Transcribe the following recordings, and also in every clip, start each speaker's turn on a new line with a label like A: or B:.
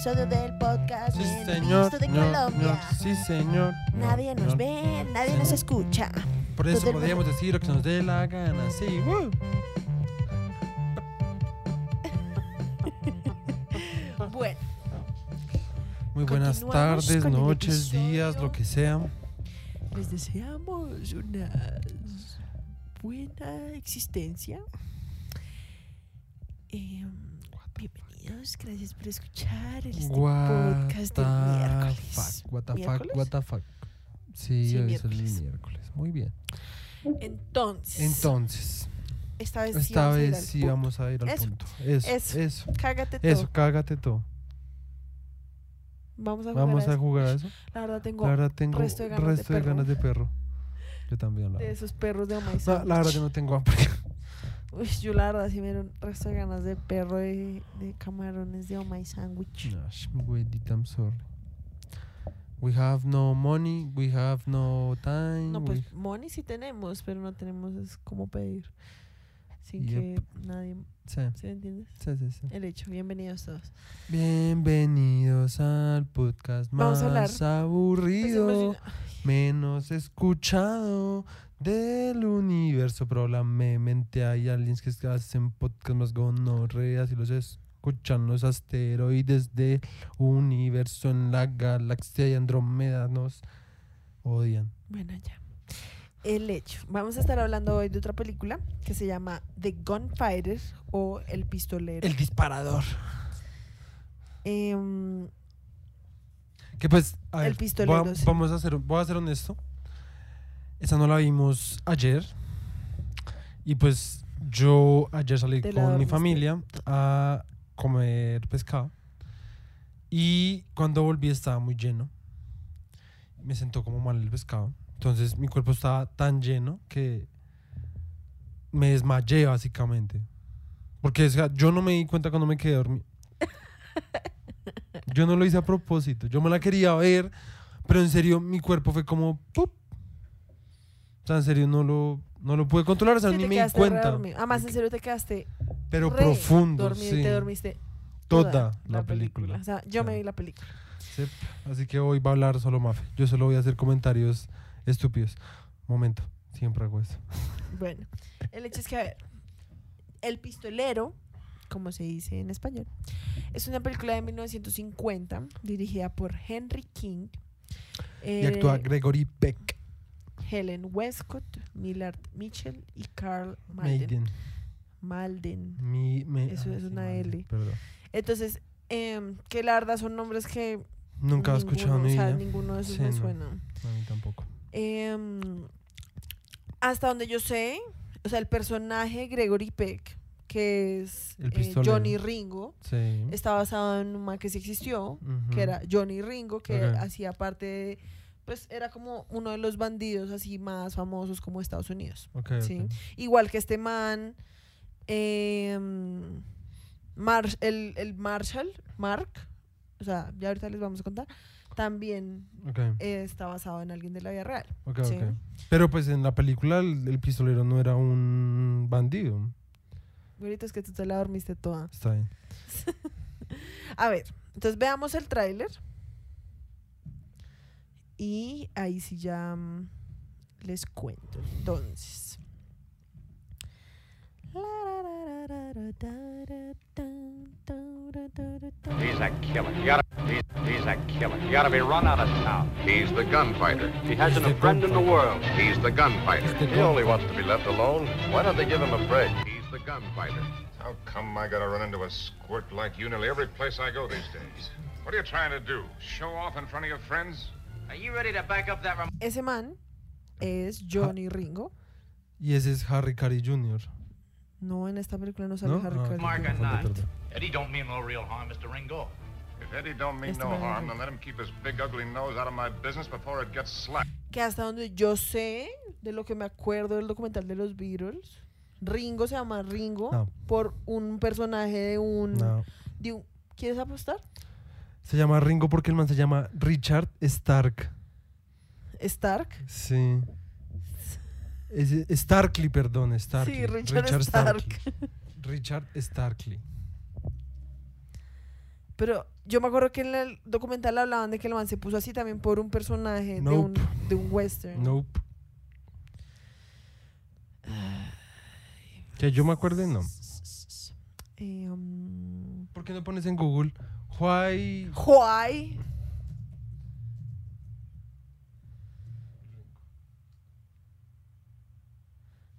A: episodio del podcast
B: Sí, señor.
A: de
B: no,
A: Colombia.
B: no, sí, señor. no,
A: Nadie nos
B: no.
A: ve, nadie nos escucha.
B: Por eso
A: Todo el
B: podríamos decir lo que nos dé la gana, sí.
A: Bueno,
B: Muy buenas tardes, noches, días, lo que sea.
A: les deseamos una buena existencia. Eh, bienvenidos, gracias por escuchar este
B: What
A: podcast del miércoles.
B: fuck, what the fuck,
A: ¿Miércoles?
B: what the fuck. Sí,
A: Sí,
B: hoy es el
A: miércoles.
B: Muy bien.
A: Entonces,
B: Entonces,
A: esta vez sí
B: esta
A: vamos a ir
B: vez
A: al
B: sí
A: punto.
B: vamos a ir al
A: Eso,
B: punto. Eso,
A: eso.
B: eso,
A: Cágate todo.
B: eso, cágate todo.
A: Vamos a jugar
B: Vamos
A: a
B: a
A: eso.
B: jugar a eso.
A: La verdad tengo
B: La verdad tengo
A: resto de ganas de
B: resto de
A: perro.
B: ganas de perro. Yo también, la
A: de
B: verdad.
A: esos perros de Omay
B: No, la verdad yo no tengo hambre.
A: Uy, yo la verdad sí me dieron resto de ganas de perro de, de camarones de Omay Sandwich.
B: Gosh, güeyita, I'm sorry. We have no money, we have no time.
A: No,
B: we-
A: pues money sí tenemos, pero no tenemos es cómo pedir. Sin
B: Yep.
A: que nadie,
B: Sí,
A: ¿se entiendes?
B: sí, sí, sí.
A: El hecho, bienvenidos todos.
B: Bienvenidos al podcast
A: Vamos
B: más
A: a. Pues,
B: aburrido, menos escuchado del universo. Probablemente hay aliens que hacen podcast más gonorreas y los escuchan los asteroides del universo en la galaxia y Andrómeda nos odian.
A: Bueno, ya. El hecho. Vamos a estar hablando hoy de otra película que se llama The Gunfighter o El Pistolero.
B: El disparador.
A: Em,
B: Que pues, a
A: El
B: ver,
A: pistolero,
B: voy a-
A: sí.
B: vamos a ser, voy a ser honesto. Esa no la vimos ayer. Y pues yo ayer salí con mi familia a comer pescado. Y cuando volví estaba muy lleno. Me sentó como mal el pescado. Entonces mi cuerpo estaba tan lleno que me desmayé básicamente. Porque o sea, yo no me di cuenta cuando me quedé dormido. Yo no lo hice a propósito. Yo me la quería ver, pero en serio mi cuerpo fue como ¡pup! Sea, en serio no lo, no lo pude controlar, o sea,
A: sí,
B: ni me di cuenta.
A: Además, en serio te quedaste
B: Pero
A: re
B: profundo, sí.
A: te dormiste
B: Toda la película.
A: O sea, yo me vi la película.
B: Sí, Así que hoy va a hablar solo Mafe. Yo solo voy a hacer comentarios estúpidos. Momento, siempre hago eso.
A: Bueno, el hecho es que, a ver, El Pistolero, como se dice en español, es una película de 1950 dirigida por Henry King.
B: Y
A: eh,
B: actúa Gregory Peck.
A: Helen Westcott, Millard Mitchell y Carl Malden. Malden.
B: Mi, me-
A: Eso
B: ah,
A: es
B: sí,
A: una
B: Maiden,
A: L.
B: Perdón.
A: Entonces, em, que la verdad son nombres que
B: Nunca he escuchado en mi
A: o sea, ninguno de esos
B: Sí,
A: me
B: no.
A: suena.
B: A mí tampoco.
A: Em, hasta donde yo sé, o sea, el personaje Gregory Peck, que es eh. Johnny Ringo,
B: Sí.
A: está basado en un man que sí existió, que era Johnny Ringo, que hacía parte de, pues era como uno de los bandidos así más famosos como Estados Unidos. Sí. Igual que este man, em, Mar- el, el Marshall, Mark, o sea, ya ahorita les vamos a contar, también eh, está basado en alguien de la vida real. sí.
B: Pero pues en la película el, el pistolero no era un bandido.
A: Ahorita es que tú te la dormiste toda.
B: Está bien.
A: A ver, entonces veamos el tráiler. Y ahí sí ya mm, les cuento. Entonces.
C: He's a killer. You gotta, he's, he's a killer. You gotta be run out of town.
D: He's the gunfighter.
C: He hasn't
B: He's
C: a
B: the
C: friend in the world.
D: He's the gunfighter.
B: The
D: He only wants to be left alone. Why don't they give him a break? He's the gunfighter.
E: How come I gotta run into a squirt like you nearly every place I go these days? What are you trying to do? Show off in front of your friends?
A: Ese man es Johnny Ringo.
B: Y ese es Harry Carey Jr.
A: No, en esta película no sale
B: ¿No?
A: Harry
B: Ah,
A: Carey.
C: Mark
B: perdón,
C: and
B: perdón.
F: Eddie don't mean no real harm, Mr. Ringo.
E: If Eddie don't mean
A: Este
E: no harm, then let him keep his big ugly nose out of my business before it gets slapped.
A: Que hasta donde yo sé, de lo que me acuerdo del documental de los Beatles, Ringo se llama Ringo
B: No.
A: por un personaje de un,
B: No.
A: de un- ¿Quieres apostar?
B: Se llama Ringo porque el man se llama Richard Stark.
A: Stark.
B: Sí. Es, Starkley, perdón, Starkley.
A: Sí, Richard, Stark.
B: Richard Starkley.
A: Pero yo me acuerdo que en el documental hablaban de que el man se puso así también por un personaje de, un, de un western.
B: Nope. Que yo me acuerde, no.
A: Eh, um,
B: ¿Por qué no pones en Google? Why?
A: Why?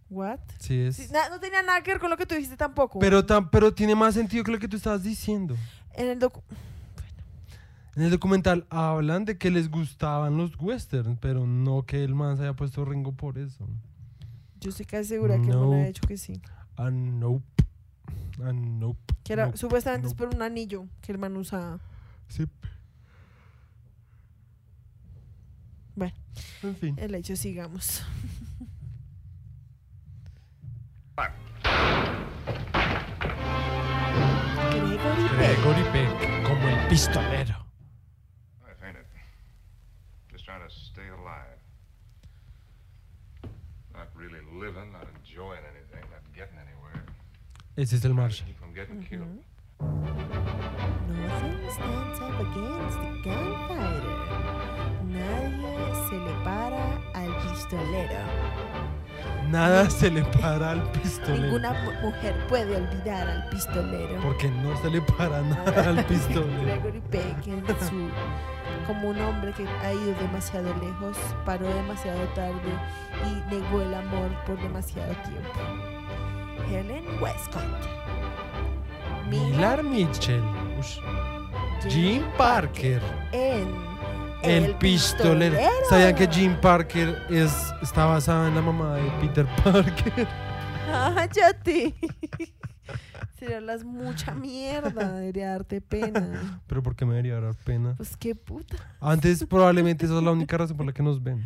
A: What?
B: Sí es.
A: Sí, na- no tenía nada que ver con lo que tú dijiste tampoco.
B: Pero, tan, pero tiene más sentido que lo que tú estabas diciendo.
A: en el docu
B: En el documental hablan de que les gustaban los westerns, pero no que el man se haya puesto Ringo por eso.
A: yo estoy casi segura que man
B: No.
A: había dicho que sí.
B: Ah, nope. Ah, nope.
A: Que era
B: Nope.
A: supuestamente es
B: Nope.
A: por un anillo que el man usaba.
B: Sí.
A: Bueno,
B: En fin.
A: el hecho, sigamos. Gregory Peck.
B: Gregory Peck, como el pistolero.
E: It? Just trying to stay alive. Not really living, not enjoying anywhere.
B: Ese es el Marshall.
A: Nadie se le para al pistolero.
B: Nada se le para al pistolero.
A: Ninguna mu- mujer puede olvidar al pistolero.
B: Porque no se le para nada al pistolero.
A: Gregory Peck, en su, como un hombre que ha ido demasiado lejos, paró demasiado tarde y negó el amor por demasiado tiempo. Helen Westcott.
B: Millar Mitchell. Jim Parker.
A: En
B: El, pistolero. ¿Sabían que Jim Parker es, está basado en la mamá de Peter Parker?
A: ¡Cállate! Serás mucha mierda, debería darte pena.
B: Pero ¿por qué me debería dar pena?
A: Pues qué puta.
B: Antes probablemente esa es la única razón por la que nos ven.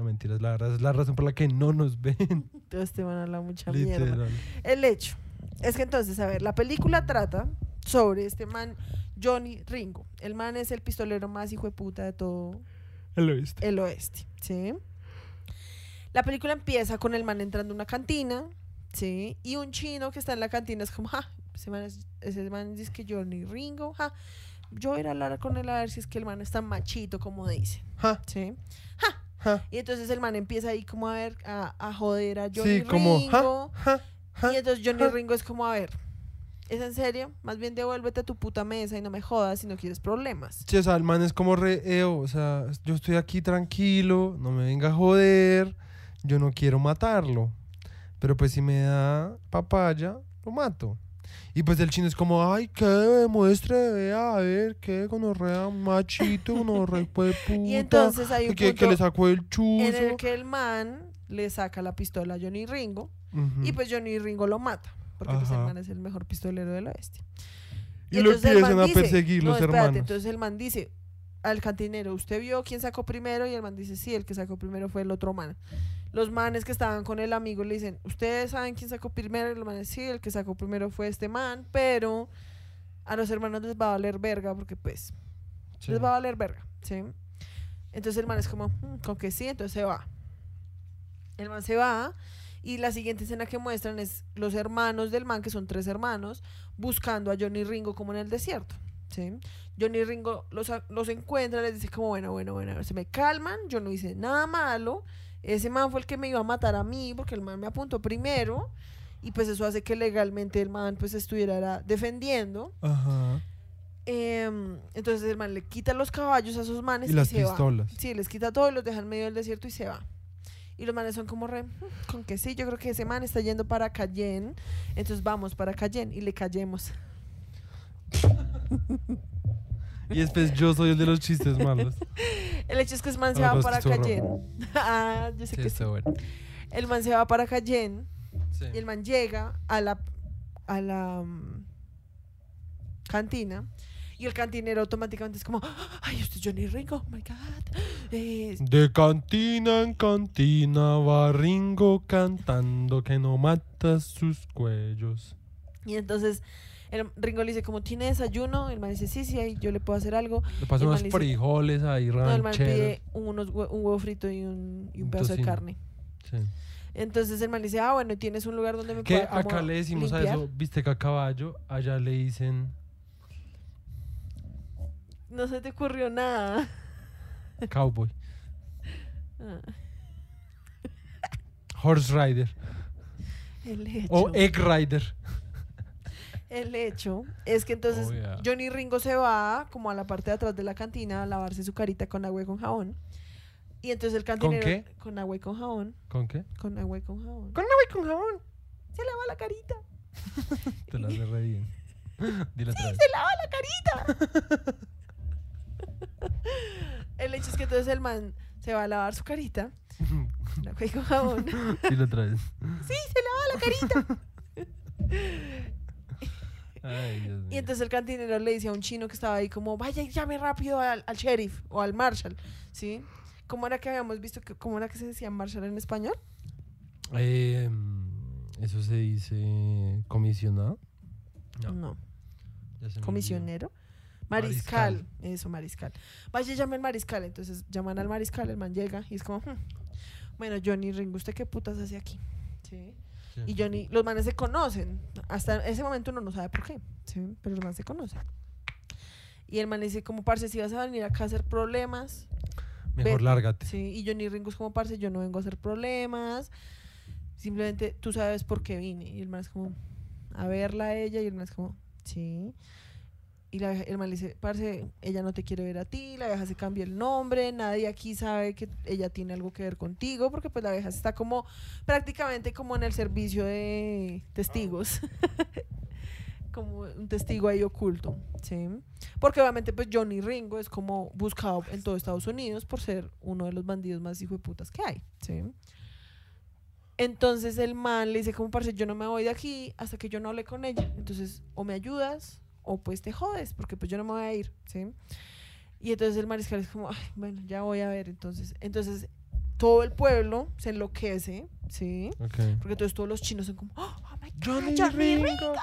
B: No mentiras, la verdad es la razón por la que no nos ven.
A: Entonces te van a hablar mucha mierda.
B: Literal.
A: El hecho es que entonces, a ver, la película trata sobre este man, Johnny Ringo. El man es el pistolero más hijo de puta de todo
B: El oeste.
A: el oeste, ¿sí? La película empieza con el man entrando a una cantina, ¿sí? Y un chino que está en la cantina es como, ja, ese man, es, ese man dice que Johnny Ringo, ja. Yo voy a ir a hablar con él a ver si es que el man es tan machito como dice,
B: Ja,
A: ¿sí?
B: ja.
A: Y entonces el man empieza ahí como a ver, a, a joder a Johnny
B: Sí,
A: Ringo.
B: ja, ja, ja,
A: Y entonces Johnny. Ringo es como, a ver, ¿es en serio? Más bien devuélvete a tu puta mesa y no me jodas si no quieres problemas.
B: Sí, o sea, el man es como re, "Eo, o sea, yo estoy aquí tranquilo, no me venga a joder, yo no quiero matarlo. Pero pues si me da papaya, lo mato. Y pues el chino es como, ay, que demuestre, vea, a ver, qué gonorrea, machito, gonorrea, pues puta.
A: Y entonces hay un
B: que, que
A: punto
B: le sacó el
A: en
B: chuzo.
A: el que el man le saca la pistola a Johnny Ringo y pues Johnny Ringo lo mata. Porque pues el man es el mejor pistolero del oeste.
B: Y lo
A: entonces el
B: empiezan a perseguir
A: no,
B: los
A: espérate,
B: hermanos.
A: Entonces el man dice al cantinero, ¿usted vio quién sacó primero? Y el man dice, sí, el que sacó primero fue el otro man. Los manes que estaban con el amigo le dicen, ¿ustedes saben quién sacó primero? Y el man dice, sí, el que sacó primero fue este man, pero a los hermanos les va a valer verga porque pues
B: Sí.
A: les va a valer verga, ¿sí? Entonces el man es como, "Mm, con que sí, entonces se va. El man se va y la siguiente escena que muestran es los hermanos del man, que son tres hermanos, buscando a Johnny Ringo como en el desierto, ¿sí? Johnny Ringo los, los encuentra, les dice como, bueno, bueno, bueno, se me calman, yo no hice nada malo, ese man fue el que me iba a matar a mí porque el man me apuntó primero y pues eso hace que legalmente el man pues estuviera defendiendo.
B: Ajá.
A: Em, entonces el man le quita los caballos a sus manes
B: Y
A: y,
B: las
A: se va.
B: pistolas.
A: Sí, les quita todo y los deja en medio del desierto y se va. Y los manes son como re, "Mm, con que sí, yo creo que ese man está yendo para Cayenne, entonces vamos para Cayenne y le callemos.
B: Y después yo soy el de los chistes malos.
A: El hecho es que ese man se va para Cayenne. ah, yo sé
B: Sí,
A: que sí.
B: bueno.
A: El man se va para Cayenne
B: Sí.
A: y el man llega a la, a la mm, cantina y el cantinero automáticamente es como, ay, usted es Johnny Ringo, oh my God. Eh,
B: De cantina en cantina va Ringo cantando que no mata sus cuellos.
A: Y entonces el Ringo le dice, como tiene desayuno, el man dice, sí, sí, ahí yo le puedo hacer algo.
B: Le pasan unos
A: dice-
B: frijoles ahí
A: No, el man
B: rancheros.
A: pide unos un huevo frito y un, y un pedazo de carne.
B: Sí.
A: Entonces el man dice, ah, bueno, ¿tienes un lugar donde me
B: Que
A: pueda
B: acá le decimos
A: limpiar?"
B: a eso, viste que a caballo, allá le dicen
A: No se te ocurrió nada.
B: Cowboy.
A: Ah,
B: Horse Rider.
A: El hecho,
B: O Egg Rider.
A: El hecho es que entonces
B: Oh, yeah.
A: Johnny Ringo se va como a la parte de atrás de la cantina a lavarse su carita con agua y con jabón. Y entonces el cantinero...
B: qué?
A: Con agua y con jabón.
B: ¿Con qué?
A: Con agua y con jabón.
B: Con agua y con jabón.
A: Se lava la carita.
B: Te la hace re bien. Dile vez.
A: Se lava la carita. el hecho es que entonces el man se va a lavar su carita. Con agua y con jabón.
B: Dile otra vez.
A: Sí, se lava la carita.
B: Ay, Dios mío.
A: Y entonces el cantinero le dice a un chino que estaba ahí como, vaya y llame rápido al, al sheriff o al marshal, ¿sí? ¿Cómo era que habíamos visto, que, cómo era que se decía marshal en español?
B: Eh, mm, eso se dice comisionado. No.
A: Comisionero. Mariscal.
B: Mariscal.
A: Eso, mariscal. Vaya llame al mariscal. Entonces llaman al mariscal, el man llega y es como, "Hmm, bueno, Johnny Ringo, ¿usted qué putas hace aquí? ¿Sí?
B: Sí.
A: Y Johnny, los manes se conocen. Hasta ese momento uno no sabe por qué, ¿sí? Pero los manes se conocen. Y el man dice, como, parce, si vas a venir acá a hacer problemas,
B: Mejor
A: Vete.
B: lárgate.
A: Sí, y Johnny Ringo es como, parce, yo no vengo a hacer problemas. Simplemente tú sabes por qué vine. Y el man es como, a verla a ella. Y el man es como, sí. Y la, el man le dice, parce, ella no te quiere ver a ti. La vieja se cambia el nombre. Nadie aquí sabe que ella tiene algo que ver contigo. Porque pues la vieja está como, prácticamente como en el servicio de testigos. como un testigo ahí oculto, ¿sí? Porque obviamente pues Johnny Ringo es como buscado en todo Estados Unidos por ser uno de los bandidos más hijo de putas que hay, ¿sí? Entonces el man le dice como parce, yo no me voy de aquí hasta que yo no hable con ella. Entonces, o me ayudas o pues te jodes, porque pues yo no me voy a ir, ¿sí? Y entonces el mariscal es como, "Ay, bueno, ya voy a ver, entonces, entonces todo el pueblo se enloquece, ¿sí? Porque entonces todos los chinos son como, oh, oh my God,
B: Johnny
A: Johnny
B: Ringo.
A: Ringo,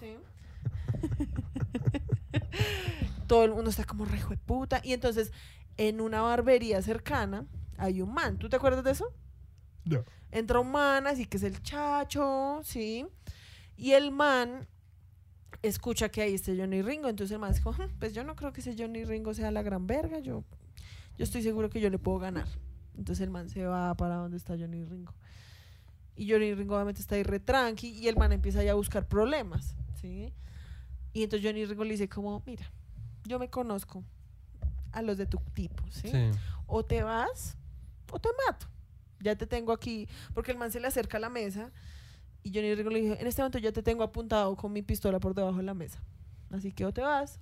A: Sí. Todo el mundo está como rejo de puta. Y entonces, en una barbería cercana, hay un man. ¿Tú te acuerdas de eso?
B: No.
A: Entra un man, así que es el chacho, ¿sí? Y el man escucha que ahí está Johnny Ringo. Entonces el man como, "Hmm, pues yo no creo que ese Johnny Ringo sea la gran verga. Yo, yo estoy seguro que yo le puedo ganar. Entonces el man se va para donde está Johnny Ringo. Y Johnny Ringo obviamente está ahí re tranqui y el man empieza ya a buscar problemas, ¿sí? Y entonces Johnny Ringo le dice como, mira, yo me conozco a los de tu tipo, ¿sí?
B: Sí.
A: O te vas o te mato. Ya te tengo aquí, porque el man se le acerca a la mesa y Johnny Ringo le dice, en este momento ya te tengo apuntado con mi pistola por debajo de la mesa. Así que o te vas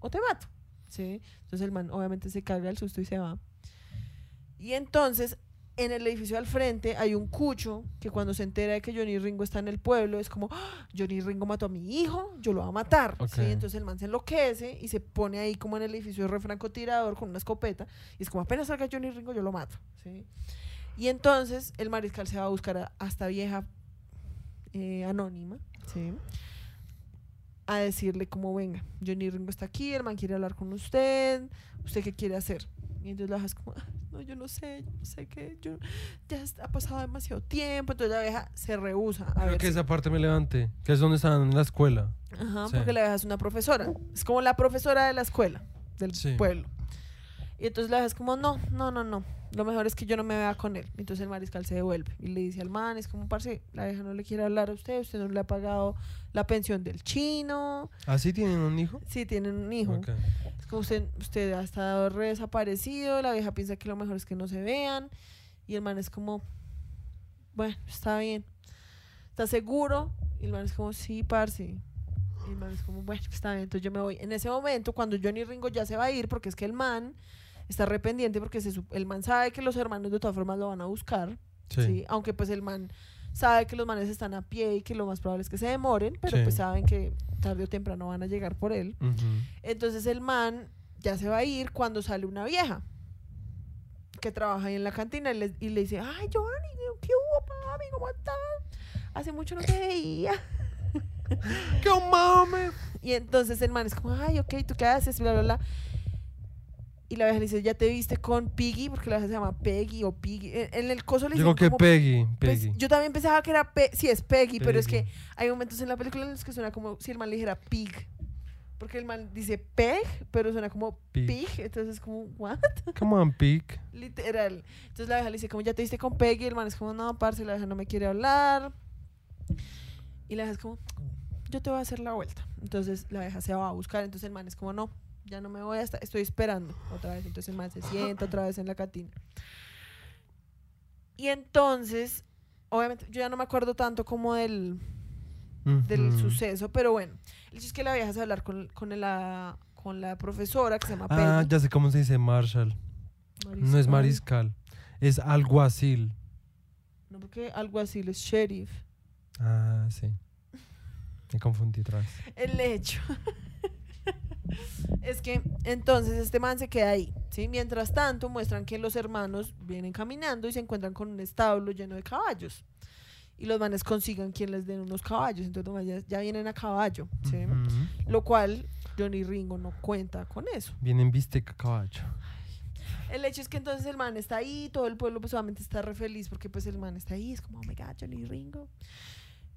A: o te mato, ¿sí? Entonces el man obviamente se caga el susto y se va. Y entonces, en el edificio al frente hay un cucho que cuando se entera de que Johnny Ringo está en el pueblo, es como, "Ah, Johnny Ringo mató a mi hijo, yo lo voy a matar.
B: Ok.
A: ¿sí? Entonces el man se enloquece y se pone ahí como en el edificio de refrancotirador con una escopeta. Y es como, apenas salga Johnny Ringo, yo lo mato. ¿sí? Y entonces el mariscal se va a buscar a, a esta vieja eh, anónima, ¿sí? a decirle como, venga, Johnny Ringo está aquí, el man quiere hablar con usted, ¿usted qué quiere hacer? Y entonces la vieja es como, "Ah, no, yo no sé, yo no sé qué, yo, ya ha pasado demasiado tiempo, entonces la vieja se rehúsa a
B: Creo
A: ver
B: que
A: si-
B: esa parte me levanté. Que es donde estaban en la escuela.
A: Ajá,
B: Sí.
A: porque la vieja es una profesora. Es como la profesora de la escuela, del
B: Sí.
A: pueblo. Y entonces la vieja es como, no, no, no, no. Lo mejor es que yo no me vea con él. Entonces el mariscal se devuelve y le dice al man, es como, parce, la vieja no le quiere hablar a usted, usted no le ha pagado la pensión del chino.
B: ¿Así tienen un hijo?
A: Sí, tienen un hijo.
B: Ok.
A: Es como usted, usted ha estado re desaparecido, la vieja piensa que lo mejor es que no se vean. Y el man es como, bueno, está bien. ¿Está seguro? Y el man es como, sí, parce. Y el man es como, bueno, está bien, entonces yo me voy. En ese momento, cuando Johnny Ringo ya se va a ir, porque es que el man está arrependiente, porque se, el man sabe que los hermanos de todas formas lo van a buscar.
B: Sí.
A: ¿sí? Aunque pues el man sabe que los manes están a pie y que lo más probable es que se demoren, pero
B: Sí.
A: pues saben que tarde o temprano van a llegar por él.
B: Ujú.
A: Entonces el man ya se va a ir cuando sale una vieja que trabaja ahí en la cantina y le, y le dice, ay, Johnny, ¿qué hubo, papi? ¿Cómo estás? Hace mucho no te veía.
B: ¡Qué mame!
A: Y entonces el man es como, ay, ok, ¿tú qué haces? Bla, bla, bla. Y la vieja le dice, ¿ya te viste con Piggy? Porque la vieja se llama Peggy o Piggy. En, el coso le
B: Digo que
A: como
B: Peggy.
A: pues,
B: Peggy.
A: yo también pensaba que era Pe sí es Peggy, pero es que
B: Peggy.
A: hay momentos en la película en los que suena como si el man le dijera Pig. Porque el man dice peg, pero suena como
B: Pig.
A: pig. Entonces es como, ¿what?
B: Come on, Pic.
A: Literal. Entonces la vieja le dice, como ya te diste con Peggy, el man es como, no, parce, la vieja no me quiere hablar. Y la vieja es como, yo te voy a hacer la vuelta. Entonces la vieja se va a buscar, entonces el man es como, no, ya no me voy hasta, estoy esperando otra vez. Entonces el man se sienta otra vez en la cantina. Y entonces, obviamente, yo ya no me acuerdo tanto como del, del suceso, pero bueno, el hecho es que la vieja a hablar con, con, la, con la profesora que se llama
B: Ah, ya sé cómo se dice Marshall. No es mariscal. Es alguacil.
A: No, porque algo así es sheriff.
B: Ah, sí. Me confundí otra vez.
A: El hecho es que entonces este man se queda ahí, ¿sí? Mientras tanto muestran que los hermanos vienen caminando y se encuentran con un establo lleno de caballos. Y los manes consigan quien les den unos caballos, entonces los manes ya, vienen a caballo, ¿sí? Lo cual Johnny Ringo no cuenta con eso.
B: Vienen bistec a caballo.
A: El hecho es que entonces el man está ahí, todo el pueblo pues obviamente está re feliz porque pues el man está ahí, es como, oh my god, Johnny Ringo.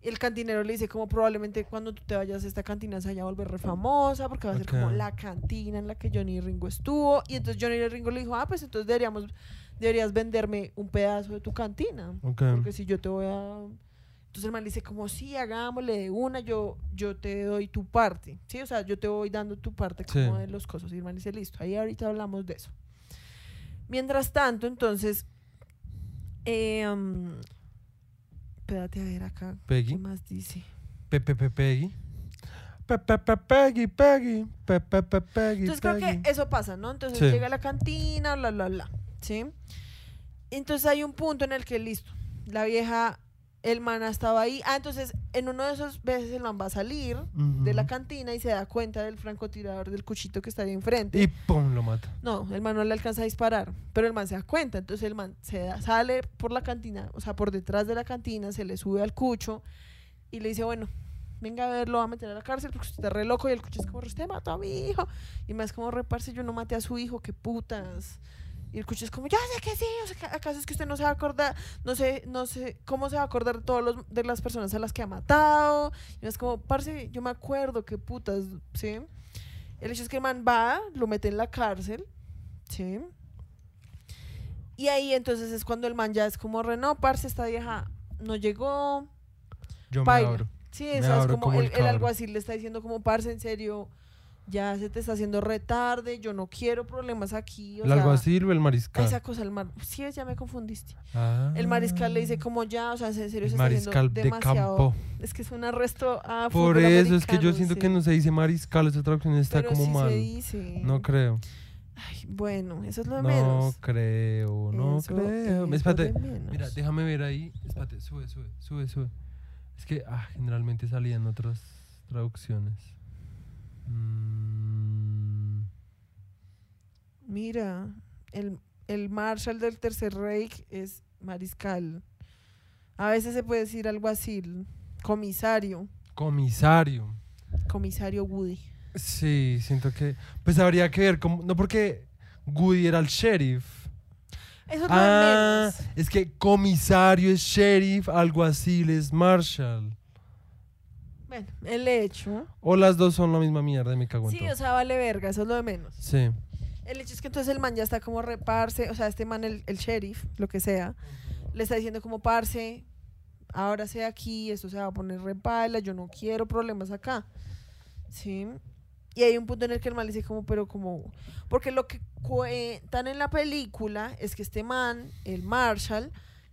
A: El cantinero le dice como probablemente cuando tú te vayas esta cantina se vaya a volver re famosa porque va a ser como la cantina en la que Johnny Ringo estuvo. Y entonces Johnny Ringo le dijo, ah, pues entonces deberíamos, deberías venderme un pedazo de tu cantina.
B: Ok.
A: Porque si yo te voy a... Entonces el man le dice como, sí, hagámosle de una, yo, yo te doy tu parte. Sí, o sea, yo te voy dando tu parte como
B: Sí.
A: de los cosas. Y el man dice, listo, ahí ahorita hablamos de eso. Mientras tanto, entonces... Eh, um, espérate a ver acá.
B: Peggy.
A: ¿Qué más dice?
B: Pepe Pepe Peggy. Pepe Pepe Peggy Peggy. Pepe Pepe Peggy.
A: Entonces creo que eso pasa, ¿no? Entonces
B: Sí.
A: llega a la cantina, bla, bla, bla. ¿Sí? Entonces hay un punto en el que listo. La vieja, el man estaba ahí. Ah, entonces en uno de esos veces el man va a salir de la cantina y se da cuenta del francotirador del cuchito que está ahí enfrente.
B: Y pum, lo mata.
A: No, el man no le alcanza a disparar, pero el man se da cuenta. Entonces el man se da- sale por la cantina, o sea, por detrás de la cantina, se le sube al cucho y le dice, bueno, venga a ver, lo va a meter a la cárcel porque usted está re loco. Y el cucho es como, usted mató a mi hijo. Y más como, reparse, yo no maté a su hijo, qué putas. Y el cucho es como, ya sé que sí, o sea, ¿acaso es que usted no se va a acordar? No sé, no sé, ¿cómo se va a acordar de todos los, de las personas a las que ha matado? Y es como, parce, yo me acuerdo, qué putas, ¿sí? El hecho es que el man va, lo mete en la cárcel, ¿sí? Y ahí entonces es cuando el man ya es como, no, parce, esta vieja no llegó.
B: Yo me abro.
A: Sí,
B: Me
A: eso es como,
B: como
A: el,
B: el
A: el alguacil le está diciendo como, parce, en serio, ya se te está haciendo retarde, yo no quiero problemas aquí. O
B: ¿El alguacil o el mariscal?
A: Esa cosa, el mar... Sí, ya me confundiste.
B: Ah.
A: El mariscal le dice como ya, o sea, en serio se está haciendo
B: de
A: demasiado...
B: campo.
A: Es que es un arresto a
B: Por eso es que yo siento
A: sí.
B: que no se dice mariscal, esa traducción está
A: Pero
B: como
A: sí
B: mal.
A: se dice.
B: No creo.
A: Ay, bueno, eso es lo de
B: No
A: menos.
B: creo, no
A: Eso
B: creo.
A: es
B: Espérate, mira, déjame ver ahí. Espérate, sube, sube, sube, sube. Es que ah, generalmente salían otras traducciones. Mm,
A: Mira, el, el Marshal del Tercer Reich es mariscal. A veces se puede decir algo así, comisario,
B: comisario.
A: comisario Woody.
B: Sí, siento que. Pues habría que ver cómo. No, porque Woody era el sheriff.
A: Eso
B: Ah, es que comisario es sheriff, alguacil es marshal.
A: Bueno, el hecho.
B: O las dos son la misma mierda, me cago en
A: Sí,
B: todo.
A: o sea, vale verga, eso es lo de menos.
B: Sí.
A: El hecho es que entonces el man ya está como reparse, o sea, este man, el, el sheriff, lo que sea, le está diciendo como parce, ahora sé aquí, esto se va a poner repala, yo no quiero problemas acá. ¿Sí? Y hay un punto en el que el man le dice como, pero como, porque lo que cuentan en la película es que este man, el Marshall,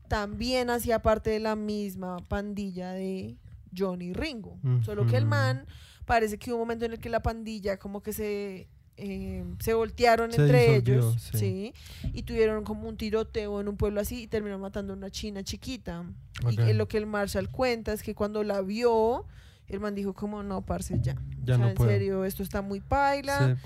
A: también hacía parte de la misma pandilla de Johnny Ringo. Solo que el man parece que hubo un momento en el que la pandilla como que se, eh, se voltearon
B: Se
A: entre
B: disolvió,
A: ellos,
B: sí.
A: sí. y tuvieron como un tiroteo en un pueblo así y terminó matando a una china chiquita. Y lo que el Marshall cuenta es que cuando la vio, el man dijo como, no, parce, ya.
B: Ya
A: o sea,
B: no
A: en
B: puedo.
A: serio, esto está muy paila,
B: Sí.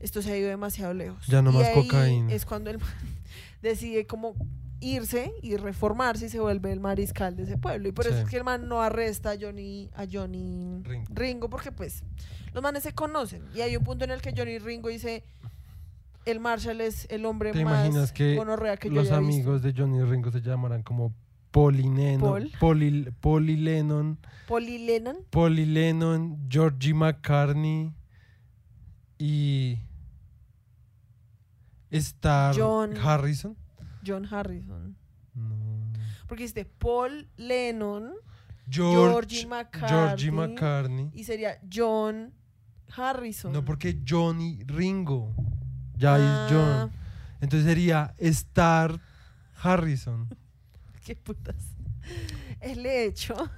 A: esto se ha ido demasiado lejos.
B: Ya no
A: Y
B: más
A: ahí
B: cocaína.
A: Es cuando el man decide como irse y reformarse y se vuelve el mariscal de ese pueblo. Y por eso es que el man no arresta a Johnny, a Johnny
B: Ringo.
A: Ringo. porque pues los manes se conocen. Y hay un punto en el que Johnny Ringo dice, el Marshall es el hombre
B: ¿Te
A: más
B: que
A: gonorrea que yo
B: Los
A: haya visto".
B: amigos de Johnny Ringo se llamarán como Polly Lennon,
A: Paul.
B: Polly, Polly Lennon,
A: Polly Lennon.
B: Polly Lennon, Georgie McCartney, y Star
A: John.
B: Harrison.
A: John Harrison.
B: No.
A: Porque dijiste Paul Lennon
B: George,
A: Georgie McCartney.
B: Georgie McCartney.
A: y sería John Harrison.
B: No, porque Johnny Ringo. Ya
A: Ah,
B: es John. Entonces sería Star Harrison.
A: Qué putas. El hecho.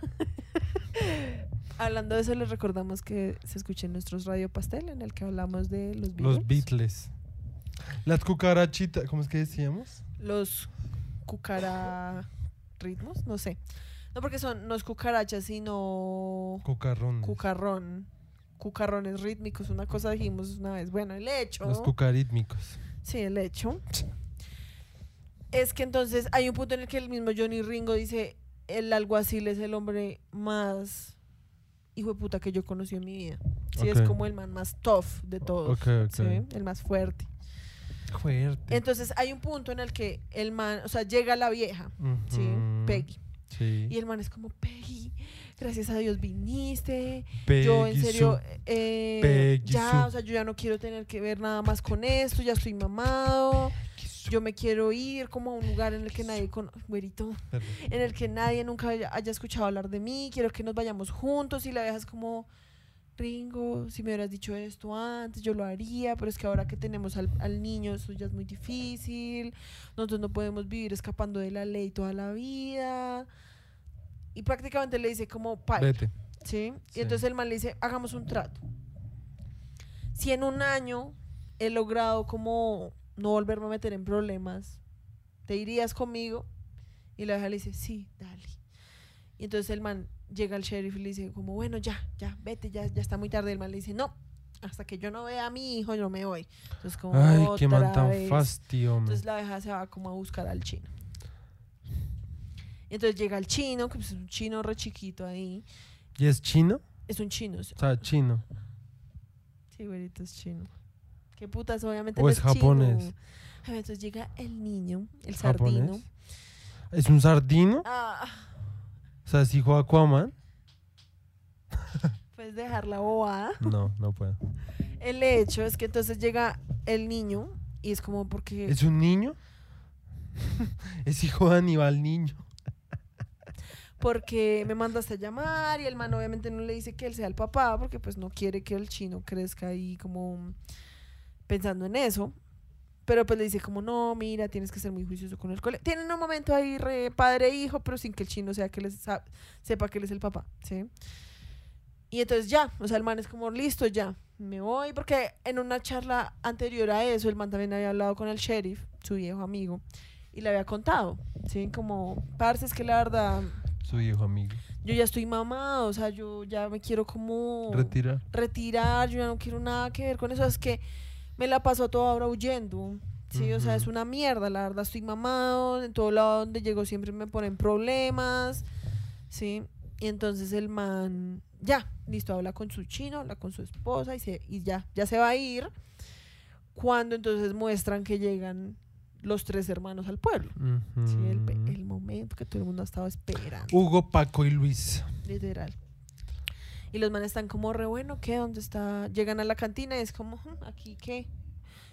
A: Hablando de eso, les recordamos que se escuche en nuestros Radio Pastel, en el que hablamos de los Beatles.
B: Los Beatles. Las cucarachitas, ¿cómo es que decíamos?
A: Los cucara ritmos, no sé. No porque son, no es cucarachas, sino
B: Cucarrones.
A: cucarrón. Cucarrones rítmicos, una cosa dijimos una vez. Bueno, el hecho.
B: Los cucarítmicos.
A: Sí, el hecho. Es que entonces hay un punto en el que el mismo Johnny Ringo dice, el alguacil es el hombre más hijo de puta que yo conocí en mi vida. Sí, es como el man más tough de todos. El más fuerte.
B: Fuerte.
A: Entonces hay un punto en el que el man, o sea, llega la vieja, ¿sí? Peggy.
B: Sí.
A: Y el man es como, Peggy, gracias a Dios viniste.
B: Peggy
A: yo en serio, eh,
B: Peggy
A: ya, o sea, yo ya no quiero tener que ver nada más con esto, ya estoy mamado. Yo me quiero ir como a un lugar en el que nadie conoce, güerito, en el que nadie nunca haya, haya escuchado hablar de mí, quiero que nos vayamos juntos y la vieja es como, Ringo, si me hubieras dicho esto antes, yo lo haría, pero es que ahora que tenemos al, al niño, eso ya es muy difícil, nosotros no podemos vivir escapando de la ley toda la vida. Y prácticamente le dice como,
B: Vete.
A: ¿sí?
B: Sí.
A: Y entonces el man le dice, hagamos un trato. Si en un año he logrado como no volverme a meter en problemas, ¿te irías conmigo? Y la vieja le dice, sí, dale. Y entonces el man llega al sheriff y le dice como, bueno, ya, ya, vete, ya, ya está muy tarde. El man le dice, no, hasta que yo no vea a mi hijo, yo me voy. Entonces como,
B: Ay, qué man
A: "Otra
B: tan
A: vez".
B: fastidio.
A: Entonces la vieja se va como a buscar al chino. Y entonces llega el chino, que pues es un chino re chiquito ahí.
B: ¿Y es chino?
A: Es un chino. o sea,
B: chino.
A: Sí, güerito, es chino. ¿Qué putas? Obviamente
B: O
A: no
B: es
A: chino.
B: japonés.
A: Ver, entonces llega el niño, el sardino.
B: ¿Japonés? ¿Es un sardino?
A: Ah,
B: sea, ¿es hijo de Aquaman?
A: puedes dejar la bobada.
B: No, no puedo.
A: El hecho es que entonces llega el niño y es como porque...
B: ¿Es un niño? es hijo de Aníbal Niño.
A: porque me mandaste a llamar y el man obviamente no le dice que él sea el papá porque pues no quiere que el chino crezca ahí como pensando en eso. Pero pues le dice como, no, mira, tienes que ser muy juicioso con el cole. Tienen un momento ahí re padre e hijo, pero sin que el chino sea que les sepa que él es el papá, ¿sí? Y entonces ya, o sea, el man es como, listo, ya, me voy. Porque en una charla anterior a eso, el man también había hablado con el sheriff, su viejo amigo, y le había contado, ¿sí? Como, parce, es que la verdad,
B: Su viejo amigo.
A: yo ya estoy mamado, o sea, yo ya me quiero como
B: Retira.
A: retirar, yo ya no quiero nada que ver con eso, es que me la paso a toda hora huyendo. Sí, o sea, es una mierda, la verdad estoy mamado, en todo lado donde llego siempre me ponen problemas, ¿sí? Y entonces el man, ya, listo, habla con su chino, habla con su esposa y, se, y ya, ya se va a ir. Cuando entonces muestran que llegan los tres hermanos al pueblo. Sí, el, el momento que todo el mundo ha estado esperando.
B: Hugo, Paco y Luis.
A: Literal. Y los manes están como re bueno, ¿qué? ¿Dónde está? Llegan a la cantina y es como, "Hmm, ¿aquí qué?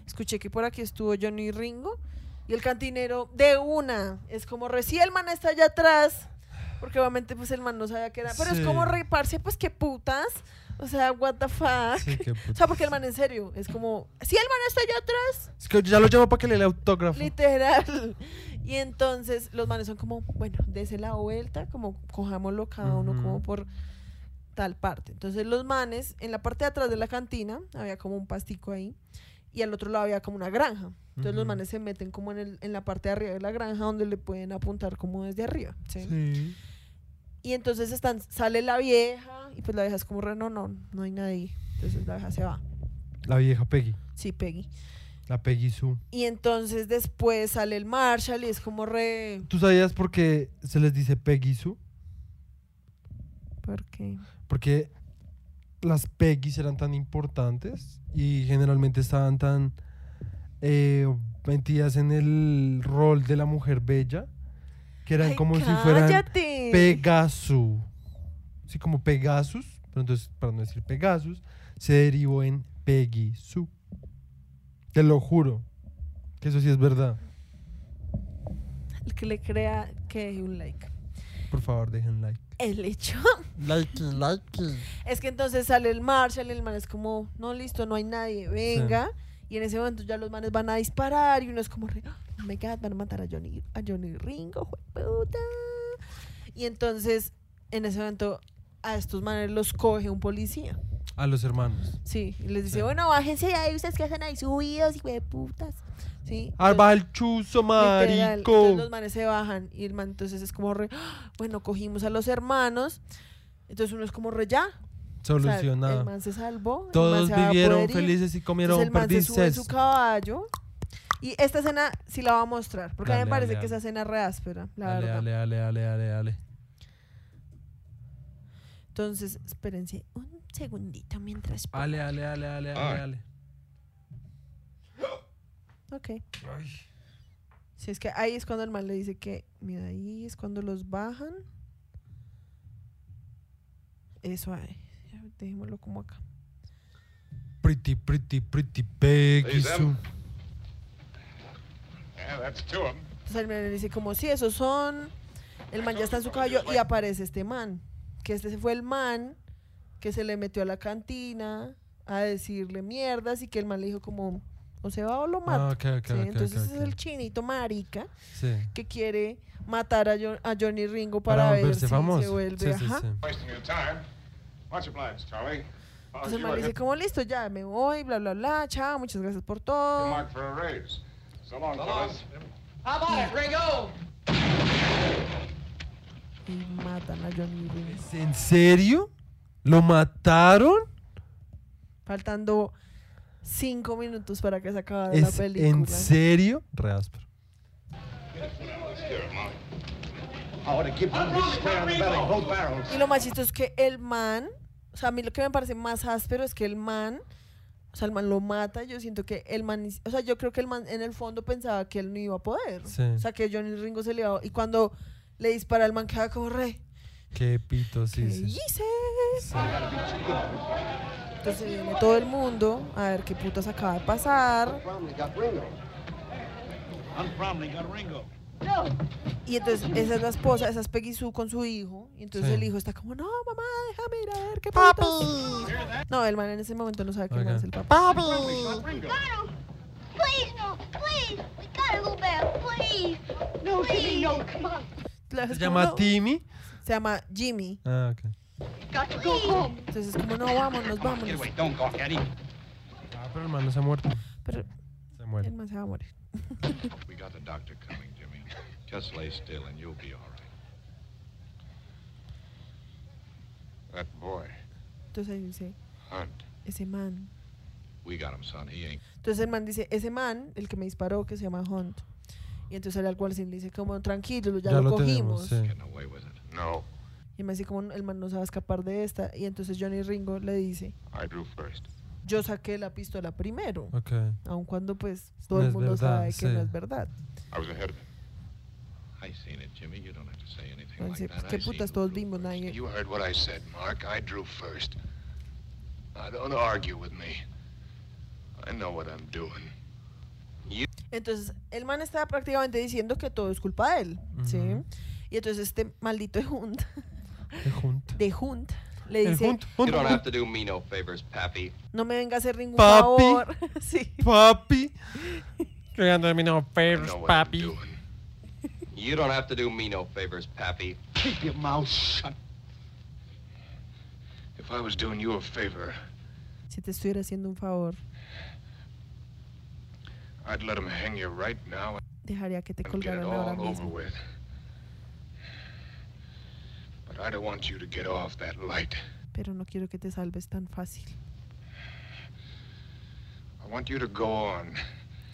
A: Escuché que por aquí estuvo Johnny Ringo. Y el cantinero, de una, es como re, sí, el man está allá atrás. Porque obviamente pues el man no sabía que era. Pero es como re, parce, pues qué putas. O sea, what the fuck.
B: Sí, qué
A: O sea, porque el man en serio, es como, sí, el man está allá atrás.
B: Es que ya lo llamo para que le lea autógrafo.
A: Literal. Y entonces los manes son como, bueno, dese la vuelta, como cojámoslo cada uno como por tal parte. Entonces los manes, en la parte de atrás de la cantina, había como un pastico ahí, y al otro lado había como una granja. Entonces los manes se meten como en, el, en la parte de arriba de la granja donde le pueden apuntar como desde arriba. ¿sí?
B: Sí.
A: Y entonces están, sale la vieja, y pues la vieja es como, re, no, no, no hay nadie. Entonces la vieja se va.
B: La vieja Peggy.
A: Sí, Peggy.
B: La Peggy Sue.
A: Y entonces después sale el Marshall y es como re...
B: ¿Tú sabías por qué se les dice Peggy Sue?
A: ¿Por qué?
B: Porque las Peggys eran tan importantes y generalmente estaban tan eh, metidas en el rol de la mujer bella que eran
A: Ay,
B: como si fueran. Pegasus. Sí, como Pegasus, pero entonces, para no decir Pegasus, se derivó en Peggy Sue. Te lo juro. Que eso sí es verdad.
A: El que le crea que deje un like.
B: Por favor, dejen like.
A: El hecho
B: Like, like.
A: es que entonces sale el Marshall y el man es como, no, listo, no hay nadie, venga. Y en ese momento ya los manes van a disparar y uno es como, oh my god, van a matar a Johnny, a Johnny Ringo, jueputa. Y entonces, en ese momento, a estos manes los coge un policía.
B: A los hermanos.
A: Sí, y les dice,
B: Sí.
A: bueno, bájense de ahí, ustedes que hacen ahí subidos y de putas. Sí.
B: Alba el chuzo,
A: Literal,
B: marico.
A: Entonces los manes se bajan y el man entonces es como re, "Ah, bueno, cogimos a los hermanos. Entonces uno es como re ya. O sea,
B: Solucionado.
A: el man se salvó.
B: Todos vivieron felices y comieron
A: Entonces el man se sube en su caballo. Y esta escena sí la va a mostrar, porque a mí
B: Dale,
A: me parece
B: dale,
A: que
B: dale.
A: esa escena es re áspera, la
B: Dale,
A: verdad.
B: dale, dale, dale, dale, dale.
A: Entonces, espérense un segundito mientras... pongo-
B: Dale, dale, dale, dale, dale,
E: Ay.
A: Ok. Si es que ahí es cuando el man le dice que, mira, ahí es cuando los bajan. Eso ahí. Dejémoslo como acá.
B: Pretty, pretty, pretty Peggy Sue.
E: Yeah, that's two of them.
A: Entonces el man le dice como, sí, esos son... El man ya está en su caballo y aparece este man. Que este fue el man que se le metió a la cantina a decirle mierdas y que el man le dijo como, o se va o lo mata.
B: Ah, ok,
A: Sí, entonces es el chinito marica
B: Sí.
A: que quiere matar a, Jo- a Johnny Ringo para,
B: Para
A: ver si
B: famoso.
A: se vuelve.
B: Sí, sí,
A: ajá. Entonces el man dice como listo, ya me voy, bla, bla, bla, chao, muchas gracias por todo. Y matan a Johnny Ringo.
B: ¿Es ¿En serio? ¿Lo mataron?
A: Faltando cinco minutos para que se acabe la
B: ¿Es
A: película.
B: en serio? Re áspero.
A: Y lo más chistoso es que el man, o sea, a mí lo que me parece más áspero es que el man, o sea, el man lo mata, yo siento que el man, o sea, yo creo que el man en el fondo pensaba que él no iba a poder.
B: Sí.
A: O sea, que Johnny Ringo se le iba, y cuando le dispara el man queda como re,
B: Qué pito,
A: ¿qué
B: sí, sí.
A: hice?
B: Sí.
A: Entonces viene todo el mundo a ver qué putas acaba de pasar. Y entonces esa es la esposa, esa es Peggy Sue con su hijo. Y entonces
B: Sí.
A: el hijo está como, no, mamá, déjame ir a ver qué putas. No, el man en ese momento no sabe que el man
B: Ok.
A: es el papá. Es
B: ¿Se llama. Timmy?
A: Se llama Jimmy.
B: Ah, ok.
G: Got to go home.
A: Entonces es como, no, vámonos,
F: Get
A: vámonos.
F: away. Don't him.
B: Ah, pero el man no se ha muerto.
A: Pero
B: Se muere.
A: el man se va a morir.
D: We got the doctor coming, Jimmy. Just lay still and you'll be all right.
E: That boy,
A: Entonces ahí dice,
E: Hunt.
A: ese man.
D: We got him, son. He ain't.
A: Entonces el man dice, ese man, el que me disparó, que se llama Hunt. Y entonces el alguacil le dice, como, tranquilo, ya, lo,
B: tenemos,
A: cogimos.
B: sí.
D: With it.
E: No,
A: Y me dice, como el man no se va a escapar de esta. Y entonces Johnny Ringo le dice,
E: I drew first.
A: yo saqué la pistola primero.
B: Ok.
A: Aun cuando pues todo
B: No
A: el mundo
B: verdad,
A: sabe que no es verdad.
E: I was ahead of him.
D: I seen it, Jimmy. You don't have to say anything
A: Entonces,
D: like
A: pues,
D: that.
A: qué
D: I seen
A: putas
D: who
A: todos
D: drew
A: vimos,
D: first.
A: nadie.
H: You heard what I said, Mark. I drew first. Don't argue with me. I know what I'm doing.
A: Entonces, el man está prácticamente diciendo que todo es culpa de él, ¿sí? Y entonces este maldito de De Hunt le dice.
D: You don't have to do me no favors, Pappy.
A: no me venga a hacer ningún
B: Papi.
A: favor. sí.
B: Papi. Terminado
H: I
B: perros,
H: know what
B: papi.
D: You don't have to do me no favors, Pappy.
F: Keep your mouth shut.
H: If I was doing you a favor,
A: Si te estuviera haciendo un favor,
E: I'd let him hang you right now
A: dejaría que te
E: it
A: colgaran ahora
E: all over
A: mismo.
E: I don't want you to get off that light.
A: Pero no quiero que te salves tan fácil.
E: I want you to go on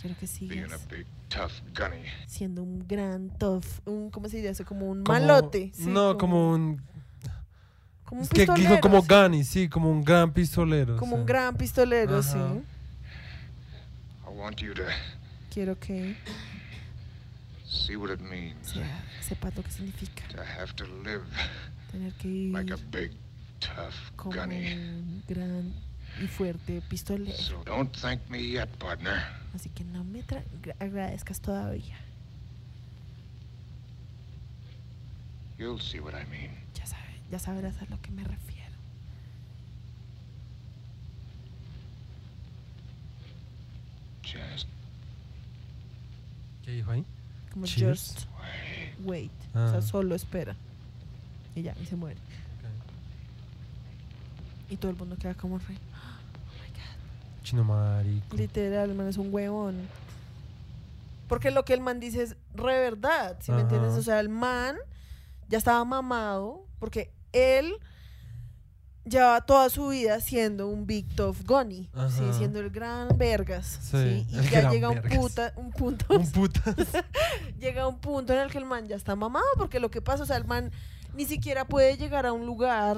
A: Quiero que
E: being a
A: sigas
E: big, tough gunny.
A: siendo un gran tough, un, ¿cómo se dice? eso? Como un
B: Como-
A: malote. sí,
B: no, como un.
A: como un
B: Es que dijo
A: pistolero,
B: como
A: sí.
B: Gani, sí, como un gran pistolero.
A: Como
B: sí.
A: un gran pistolero,
B: Ajá.
A: sí.
E: I want you to
A: Quiero que
E: see what it means
A: sea, sepas lo que significa
E: to have to live
A: tener que ir
E: like a big, tough
A: como
E: gunny.
A: un gran y fuerte pistolero.
H: So don't thank me yet, partner.
A: Así que no me agradezcas todavía.
H: You'll see what I mean.
A: Ya, sabe, ya sabrás a lo que me refiero.
H: Just
B: ¿Qué dijo ahí?
A: Como
B: Cheers.
A: just
H: wait.
A: wait. O sea,
B: Ah.
A: solo espera. Y ya, y se muere. Y todo el mundo queda como re.
B: Chino marico.
A: Literal, el man es un huevón. Porque lo que el man dice es re verdad, ¿sí me entiendes? O sea, el man ya estaba mamado porque él llevaba toda su vida siendo un Big Tough Gunny, ¿sí? Siendo el gran vergas,
B: Sí,
A: ¿sí?
B: el
A: Y ya
B: gran
A: llega un, puta, un punto,
B: Un putas.
A: llega un punto en el que el man ya está mamado porque lo que pasa, o sea, el man ni siquiera puede llegar a un lugar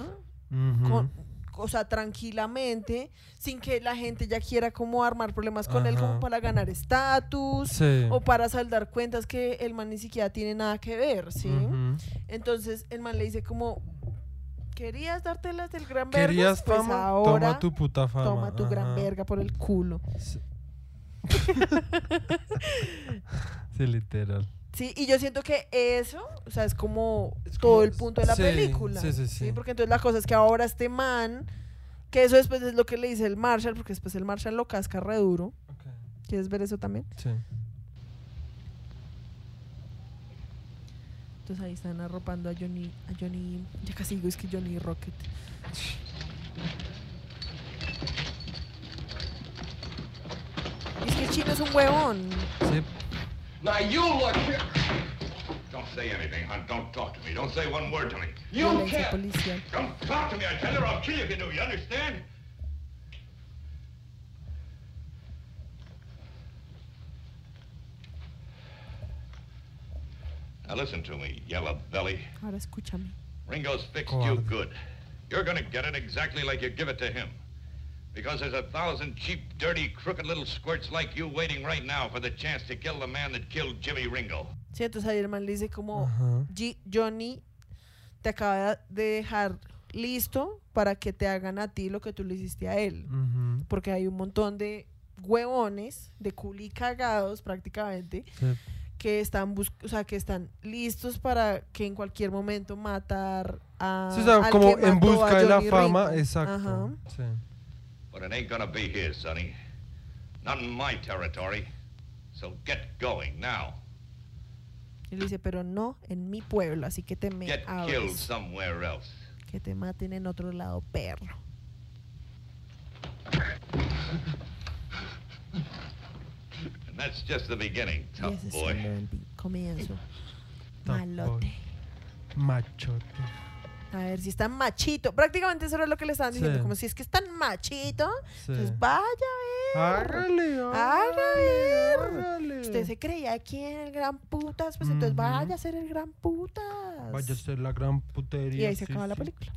A: con- o sea, tranquilamente, sin que la gente ya quiera como armar problemas con él como para ganar estatus
B: Sí.
A: o para saldar cuentas que el man ni siquiera tiene nada que ver, ¿sí? Entonces el man le dice como, ¿querías dártelas del gran
B: ¿Querías
A: vergas? Pues ahora
B: Toma tu puta fama.
A: toma tu gran verga por el culo.
B: Sí. Sí, literal.
A: Sí, y yo siento que eso, o sea, es como todo el punto de la
B: sí,
A: película.
B: sí, sí, sí.
A: Porque entonces la cosa es que ahora este man, que eso después es lo que le dice el Marshall, porque después el Marshall lo casca re duro. ¿Quieres ver eso también?
B: Sí.
A: Entonces ahí están arropando a Johnny, a Johnny, ya casi digo es que Johnny Rocket. Y es que el chino es un huevón.
B: Sí.
H: Now you look here.
D: Don't say anything, hon. Don't talk to me. Don't say one word to me.
H: You can't.
A: policial.
D: Don't talk to me, I tell you, I'll kill you if you do. You understand? Now listen to me, yellow belly.
A: Ahora escúchame.
D: Ringo's fixed you good. You're gonna get it exactly like you give it to him. Because there's a thousand cheap, dirty, crooked little squirts like you waiting right now for the chance to kill the man that killed Jimmy Ringo.
A: Sí, entonces ahí el man le dice como,
B: Ajá.
A: "G- Johnny te acaba de dejar listo para que te hagan a ti lo que tú le hiciste a él.
B: Ujú.
A: Porque hay un montón de huevones, de culi cagados prácticamente,
B: Sí.
A: que están bus o sea, que están listos para que en cualquier momento matar a
B: Sí, o sea,
A: al
B: como
A: que
B: en
A: mató a
B: busca de la fama,
A: Ringo.
B: exacto.
A: Ajá.
B: Sí.
D: But it ain't gonna be his, sonny. Not in my territory. So get going now.
A: Y le dice, pero no en mi pueblo, así que te me
D: Get killed somewhere else.
A: que te maten en otro lado, perro.
D: And that's just the beginning,
A: Y
D: tough
A: ese
D: boy.
A: el comienzo. Malote.
B: Machote.
A: A ver si está machito. Prácticamente eso era lo que le estaban diciendo.
B: Sí.
A: Como si es que es tan machito,
B: Sí.
A: pues vaya a ver.
B: Hágale.
A: Usted se creía aquí en el gran putas, pues entonces vaya a ser el gran putas.
B: Vaya a ser la gran putería.
A: y ahí se
B: sí,
A: acaba la película.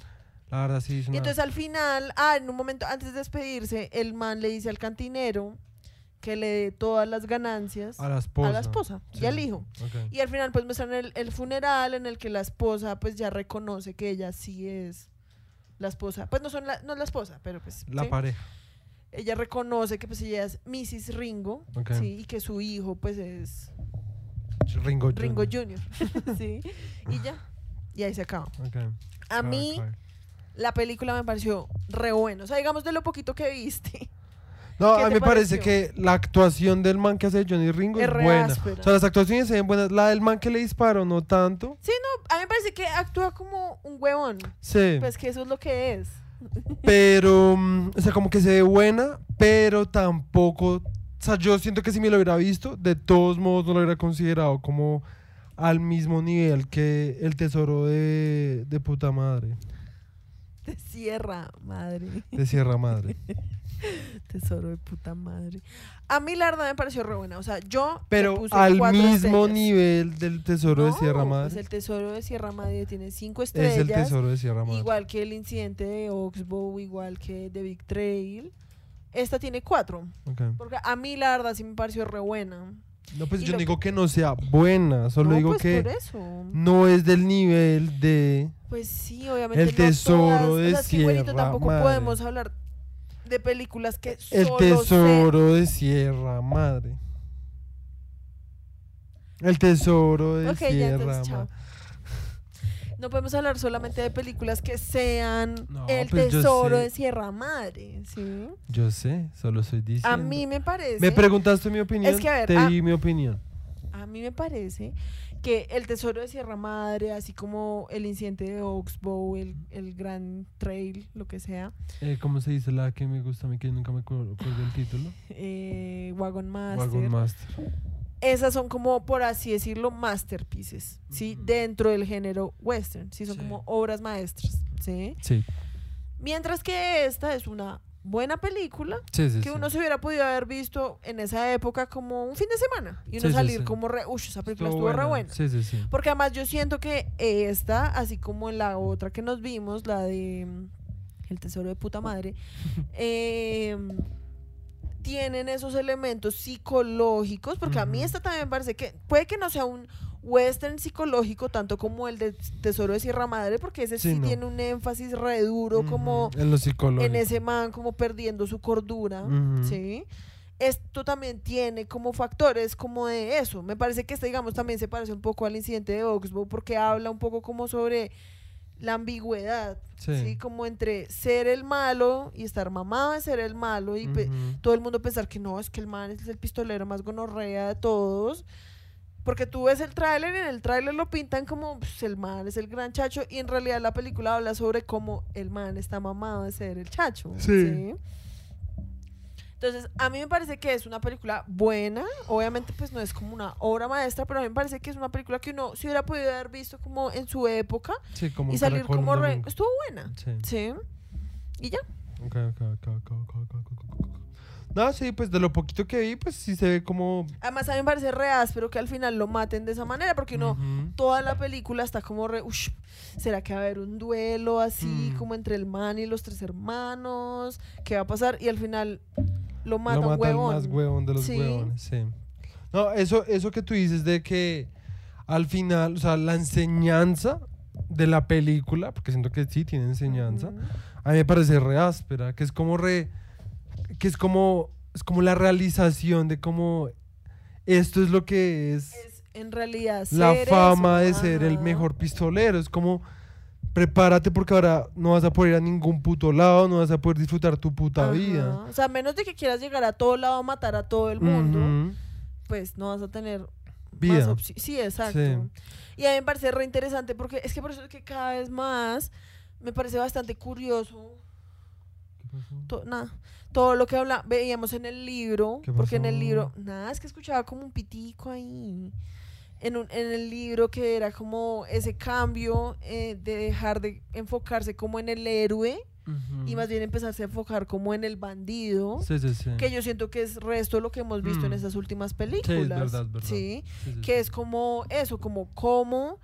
B: La verdad, sí. es
A: Y
B: una-
A: entonces al final, ah, en un momento antes de despedirse, el man le dice al cantinero que le dé todas las ganancias
B: a la esposa.
A: a la esposa y al hijo. Y al final pues muestran el, el funeral en el que la esposa pues ya reconoce que ella sí es la esposa. Pues no son la, no es la esposa, pero pues
B: La
A: ¿sí?
B: pareja.
A: ella reconoce que pues ella es Mrs. Ringo. ¿sí? Y que su hijo pues es
B: Ringo
A: Ringo
B: Jr.
A: Jr. ¿sí? Y ya. Y ahí se acaba. A mí la película me pareció re buena. O sea, digamos de lo poquito que viste.
B: No,
A: ¿Qué
B: a mí me parece que la actuación del man que hace Johnny Ringo
A: Es
B: es, buena.
A: áspera.
B: O sea, las actuaciones se ven buenas. La del man que le disparó, no tanto.
A: Sí, no, a mí me parece que actúa como un huevón.
B: Sí.
A: Pues que eso es lo que es.
B: Pero, mm, o sea, como que se ve buena, pero tampoco. O sea, yo siento que si me lo hubiera visto, de todos modos no lo hubiera considerado como al mismo nivel que el tesoro de, de puta madre,
A: De Sierra, madre.
B: de Sierra Madre.
A: Tesoro de puta madre. A mí la verdad me pareció re buena. O sea, yo
B: Pero al mismo
A: estrellas.
B: nivel del tesoro de
A: No,
B: Sierra
A: Pues
B: Madre.
A: el tesoro de Sierra Madre tiene cinco
B: Es
A: estrellas.
B: el tesoro de Sierra Madre.
A: Igual que el incidente de Oxbow, igual que The Big Trail. Esta tiene cuatro.
B: Ok.
A: Porque a mí la verdad sí me pareció re buena.
B: No, pues
A: y
B: yo no digo que no sea buena, solo
A: No,
B: digo
A: pues
B: que
A: por eso.
B: no es del nivel de...
A: Pues sí, obviamente.
B: El
A: no
B: tesoro
A: todas, o
B: de
A: sea, es que,
B: Sierra
A: tampoco
B: Madre.
A: podemos hablar de películas que
B: El
A: solo se-
B: tesoro de Sierra Madre. El tesoro de Sierra. Madre.
A: No podemos hablar solamente de películas que sean
B: No,
A: el
B: pues
A: tesoro de Sierra Madre, ¿sí?
B: Yo sé, solo estoy diciendo.
A: A mí me parece,
B: Me preguntaste mi opinión.
A: Es que, a ver,
B: te di mi opinión.
A: a mí me parece que el tesoro de Sierra Madre, así como el incidente de Oxbow, el, el Gran Trail, lo que sea,
B: Eh, ¿Cómo se dice la que me gusta a mí que nunca me acuerdo del título?
A: eh, Wagon Master,
B: Wagon Master.
A: esas son como, por así decirlo, masterpieces, ¿sí? Dentro del género western, ¿sí? Son
B: Sí.
A: como obras maestras, ¿sí?
B: Sí,
A: Mientras que esta es una buena película
B: sí, sí.
A: que
B: sí.
A: uno se hubiera podido haber visto en esa época como un fin de semana y uno salir como re, uy, esa película
B: Estuvo
A: estuvo re buena.
B: Sí, sí, sí.
A: Porque además yo siento que esta, así como en la otra que nos vimos, la de mm, El Tesoro de Puta Madre, eh, tienen esos elementos psicológicos, porque a mí esta también me parece que puede que no sea un western psicológico tanto como el de Tesoro de Sierra Madre, porque ese sí,
B: Sí, no.
A: tiene un énfasis re duro como
B: En lo psicológico.
A: en ese man como perdiendo su cordura. ¿sí? Esto también tiene como factores como de eso. Me parece que este, digamos, también se parece un poco al incidente de Oxbow porque habla un poco como sobre la ambigüedad,
B: Sí.
A: ¿sí? Como entre ser el malo y estar mamado de ser el malo y pe-
B: Ujú.
A: todo el mundo pensar que no, es que el man es el pistolero más gonorrea de todos. Porque tú ves el tráiler y en el tráiler lo pintan como pues, el man es el gran chacho y en realidad la película habla sobre cómo el man está mamado de ser el chacho.
B: Sí.
A: ¿sí? Entonces, a mí me parece que es una película buena. Obviamente, pues no es como una obra maestra, pero a mí me parece que es una película que uno se hubiera podido haber visto como en su época
B: Sí, como
A: y salir como re... Estuvo buena.
B: Sí.
A: Sí. Y ya.
B: Ok, ok, ok, No, sí, pues de lo poquito que vi, pues sí se ve como.
A: Además, a mí me parece re áspero que al final lo maten de esa manera, porque uno toda la película está como re, ush, ¿será que va a haber un duelo así
B: Mm.
A: como entre el man y los tres hermanos? ¿Qué va a pasar? Y al final lo mata
B: lo
A: un
B: mata
A: huevón.
B: el más huevón de los
A: Sí.
B: huevones, sí. No, eso, eso que tú dices de que al final, o sea, la enseñanza de la película, porque siento que sí tiene enseñanza, a mí me parece re áspera, que es como re, que es como, es como la realización de cómo esto es lo que es
A: Es en realidad
B: la fama
A: eso,
B: de ser el mejor pistolero. Es como, prepárate porque ahora no vas a poder ir a ningún puto lado, no vas a poder disfrutar tu puta
A: Ajá.
B: vida.
A: O sea, a menos de que quieras llegar a todo lado a matar a todo el mundo, pues no vas a tener más
B: Vida.
A: opci- Sí, exacto.
B: Sí.
A: Y a mí me parece re interesante porque es que por eso es que cada vez más me parece bastante curioso to- nada, todo lo que habla, veíamos en el libro,
B: ¿Qué
A: porque en el libro, nada, es que escuchaba como un pitico ahí. En, un- en el libro que era como ese cambio eh, de dejar de enfocarse como en el héroe y más bien empezarse a enfocar como en el bandido.
B: Sí, sí, sí.
A: Que yo siento que es resto lo que hemos visto en
B: Mm.
A: esas últimas
B: Sí,
A: películas.
B: es verdad, verdad.
A: ¿sí? Que es como eso, como cómo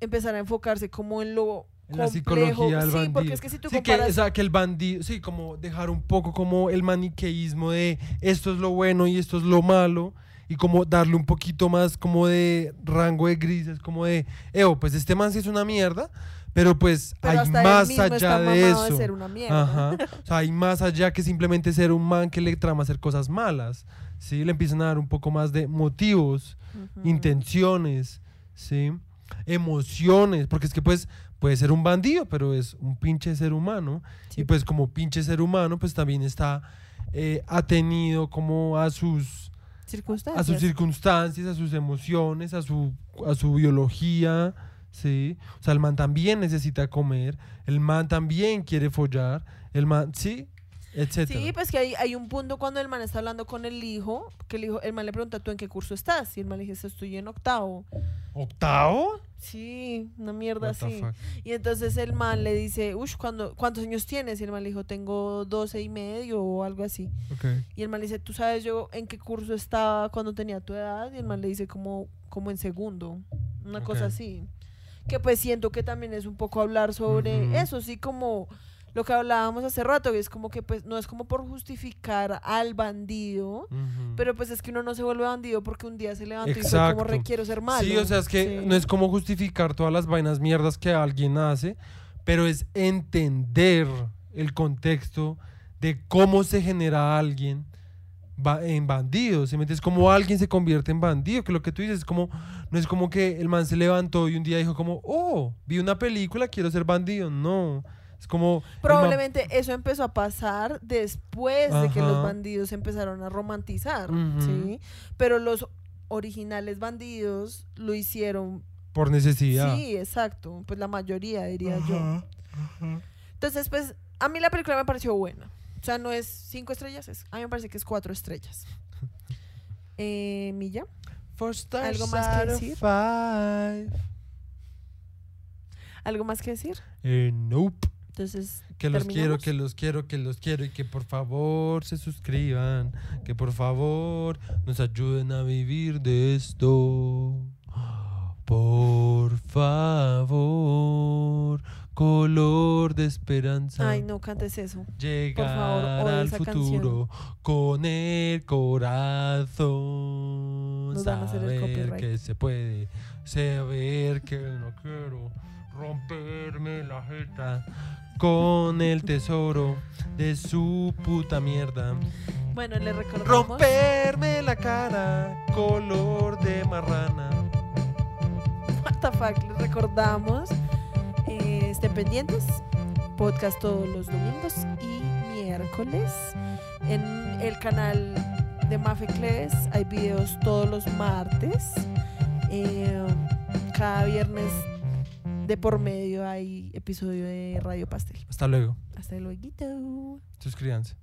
A: empezar a enfocarse como en lo
B: En la psicología del
A: sí,
B: bandido.
A: porque es que si tú
B: sí, que,
A: comparas
B: o sea, que el bandido, sí, como dejar un poco como el maniqueísmo de esto es lo bueno y esto es lo malo y como darle un poquito más como de rango de grises, como de, Evo, pues este man sí es una mierda, pero pues
A: Pero
B: hay más allá
A: está
B: de
A: mamado de
B: eso.
A: ser una mierda.
B: Ajá. O sea, hay más allá que simplemente ser un man que le trama hacer cosas malas. Sí, le empiezan a dar un poco más de motivos,
A: Ujú.
B: intenciones, ¿sí? Emociones, porque es que pues puede ser un bandido, pero es un pinche ser humano.
A: Sí.
B: Y pues como pinche ser humano, pues también está eh, atenido como a sus, a
A: circunstancias.
B: sus circunstancias, a sus emociones, a su, a su biología, ¿sí? O sea, el man también necesita comer, el man también quiere follar, el man, ¿sí? Etcétera.
A: Sí, pues que hay, hay un punto cuando el man está hablando con el hijo, que el hijo, el man le pregunta, ¿tú en qué curso estás? Y el man le dice, estoy en octavo.
B: ¿Octavo?
A: Sí, una mierda
B: What
A: así. Y entonces el man le dice, uff, ¿cuántos años tienes? Y el man le dijo, tengo 12 y medio o algo así. Y el man le dice, ¿tú sabes yo en qué curso estaba cuando tenía tu edad? Y el man le dice como, como en segundo, una cosa así. Que pues siento que también es un poco hablar sobre eso, sí, como lo que hablábamos hace rato, que es como que pues no es como por justificar al bandido, pero pues es que uno no se vuelve bandido porque un día se levantó y fue
B: Exacto.
A: como requiero ser malo.
B: Sí, o sea, es que
A: Sí.
B: no es como justificar todas las vainas mierdas que alguien hace, pero es entender el contexto de cómo se genera alguien en bandido. ¿sí me entiendes? Cómo alguien se convierte en bandido. Que lo que tú dices es como, no es como que el man se levantó y un día dijo como, oh, vi una película, quiero ser bandido. No. Es como...
A: Probablemente eso empezó a pasar después de que los bandidos empezaron a romantizar. ¿sí? Pero los originales bandidos lo hicieron
B: por necesidad.
A: Sí, exacto. Pues la mayoría, diría yo. Entonces, pues, a mí la película me pareció buena. O sea, no es cinco estrellas, es, a mí me parece que es cuatro estrellas. Eh, Milla,
B: Four stars
A: ¿Algo más que decir?
B: five.
A: ¿algo más que decir?
B: Eh, nope.
A: Entonces,
B: Que los quiero, que los quiero, que los quiero y que por favor se suscriban, que por favor nos ayuden a vivir de esto. Por favor, color de esperanza.
A: Ay, no cantes eso.
B: Llegar
A: favor,
B: al futuro con el corazón.
A: Nos van a hacer el
B: saber
A: copyright.
B: que se puede, saber que no quiero romperme la jeta con el tesoro de su puta mierda.
A: Bueno, le recordamos.
B: Romperme la cara color de marrana.
A: What the fuck, les recordamos. eh, estén pendientes. Podcast todos los domingos y miércoles. En el canal de Mafecles hay videos todos los martes. Eh, cada viernes de por medio hay episodio de Radio Pastel.
B: Hasta luego.
A: Hasta luego.
B: Suscríbanse.